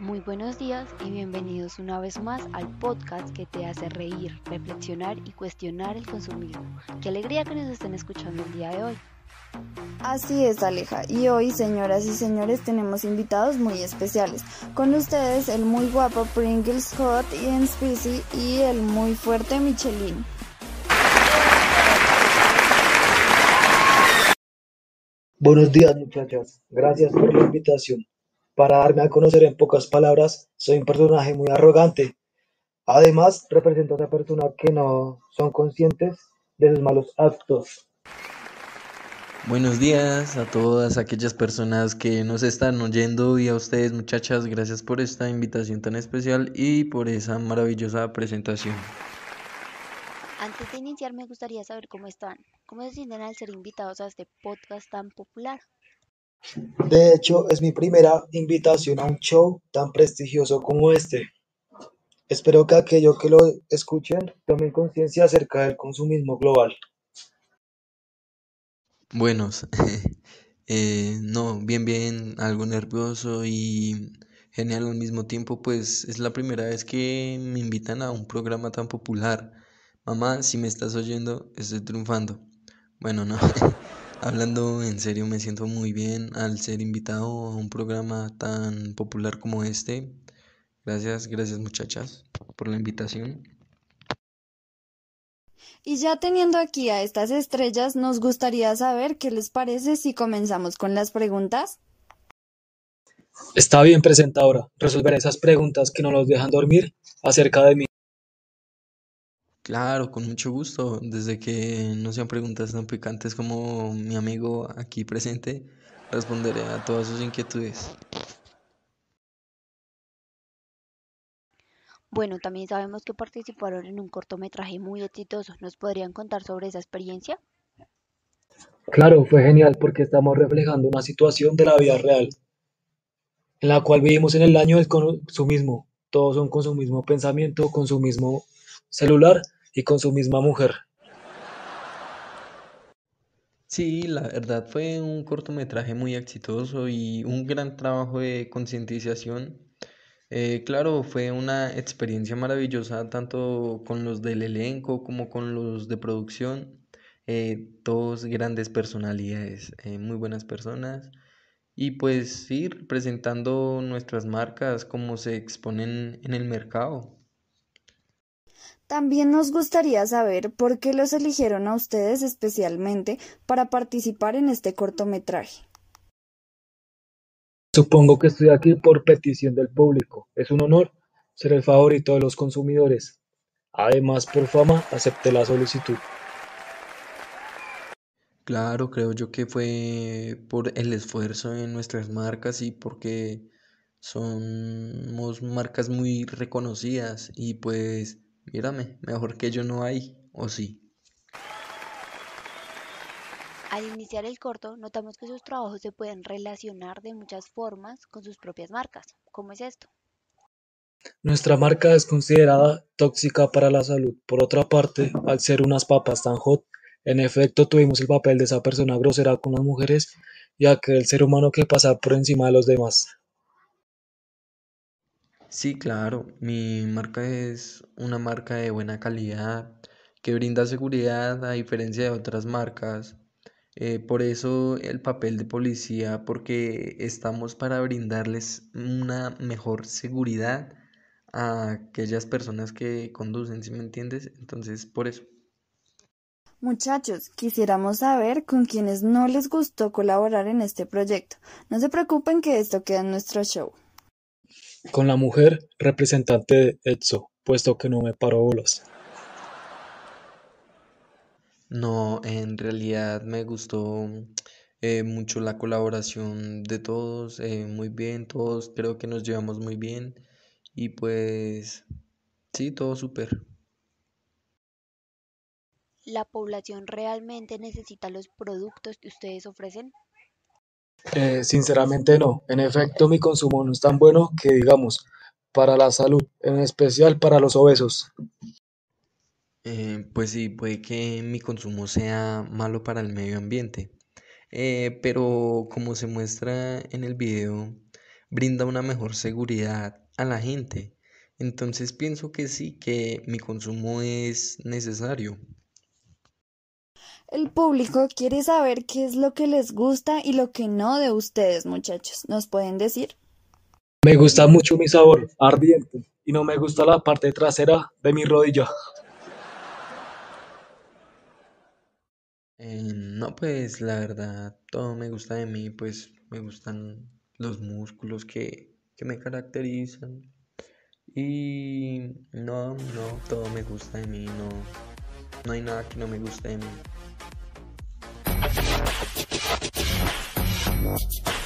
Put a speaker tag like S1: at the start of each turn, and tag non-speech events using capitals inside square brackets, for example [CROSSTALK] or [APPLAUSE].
S1: Muy buenos días y bienvenidos una vez más al podcast que te hace reír, reflexionar y cuestionar el consumismo. Qué alegría que nos estén escuchando el día de hoy.
S2: Así es, Aleja. Y hoy, señoras y señores, tenemos invitados muy especiales. Con ustedes el muy guapo Pringles Hot y Spicy y el muy fuerte Michelin.
S3: Buenos días muchachas, gracias por la invitación. Para darme a conocer en pocas palabras, soy un personaje muy arrogante. Además, represento a una persona que no son conscientes de sus malos actos.
S4: Buenos días a todas aquellas personas que nos están oyendo y a ustedes muchachas, gracias por esta invitación tan especial y por esa maravillosa presentación.
S1: Antes de iniciar me gustaría saber cómo están, cómo se sienten al ser invitados a este podcast tan popular.
S3: De hecho, es mi primera invitación a un show tan prestigioso como este. Espero que aquellos que lo escuchen tomen conciencia acerca del consumismo global.
S4: Buenos, [LAUGHS] eh, no, bien, bien, algo nervioso y genial al mismo tiempo, pues es la primera vez que me invitan a un programa tan popular. Mamá, si me estás oyendo, estoy triunfando. Bueno, no. [LAUGHS] Hablando en serio, me siento muy bien al ser invitado a un programa tan popular como este. Gracias, gracias muchachas por la invitación.
S2: Y ya teniendo aquí a estas estrellas, nos gustaría saber qué les parece si comenzamos con las preguntas.
S3: Está bien, presentadora. Resolver esas preguntas que no nos dejan dormir acerca de mí.
S4: Claro, con mucho gusto. Desde que no sean preguntas tan picantes como mi amigo aquí presente, responderé a todas sus inquietudes.
S1: Bueno, también sabemos que participaron en un cortometraje muy exitoso. ¿Nos podrían contar sobre esa experiencia?
S3: Claro, fue genial porque estamos reflejando una situación de la vida real, en la cual vivimos en el año del consumismo. Todos son con su mismo pensamiento, con su mismo celular y con su misma mujer.
S4: Sí, la verdad fue un cortometraje muy exitoso y un gran trabajo de concientización. Eh, claro, fue una experiencia maravillosa tanto con los del elenco como con los de producción. Eh, todos grandes personalidades, eh, muy buenas personas. Y pues sí, presentando nuestras marcas como se exponen en el mercado.
S2: También nos gustaría saber por qué los eligieron a ustedes especialmente para participar en este cortometraje.
S3: Supongo que estoy aquí por petición del público. Es un honor ser el favorito de los consumidores. Además, por fama, acepté la solicitud.
S4: Claro, creo yo que fue por el esfuerzo en nuestras marcas y porque somos marcas muy reconocidas y pues Mírame, mejor que yo no hay, ¿o sí?
S1: Al iniciar el corto, notamos que sus trabajos se pueden relacionar de muchas formas con sus propias marcas. ¿Cómo es esto?
S3: Nuestra marca es considerada tóxica para la salud. Por otra parte, al ser unas papas tan hot, en efecto tuvimos el papel de esa persona grosera con las mujeres y aquel ser humano que pasa por encima de los demás.
S4: Sí, claro, mi marca es una marca de buena calidad que brinda seguridad a diferencia de otras marcas. Eh, por eso el papel de policía, porque estamos para brindarles una mejor seguridad a aquellas personas que conducen, ¿sí me entiendes? Entonces, por eso.
S2: Muchachos, quisiéramos saber con quienes no les gustó colaborar en este proyecto. No se preocupen que esto queda en nuestro show
S3: con la mujer representante de ETSO, puesto que no me paro bolas.
S4: No, en realidad me gustó eh, mucho la colaboración de todos, eh, muy bien, todos creo que nos llevamos muy bien y pues sí, todo súper.
S1: ¿La población realmente necesita los productos que ustedes ofrecen?
S3: Eh, sinceramente no. En efecto, mi consumo no es tan bueno que digamos para la salud, en especial para los obesos.
S4: Eh, pues sí, puede que mi consumo sea malo para el medio ambiente, eh, pero como se muestra en el video, brinda una mejor seguridad a la gente. Entonces pienso que sí, que mi consumo es necesario.
S2: El público quiere saber qué es lo que les gusta y lo que no de ustedes, muchachos. ¿Nos pueden decir?
S3: Me gusta mucho mi sabor, ardiente, y no me gusta la parte trasera de mi rodilla.
S4: Eh, no, pues la verdad, todo me gusta de mí, pues me gustan los músculos que, que me caracterizan. Y no, no, todo me gusta de mí, no, no hay nada que no me guste de mí. Thank you.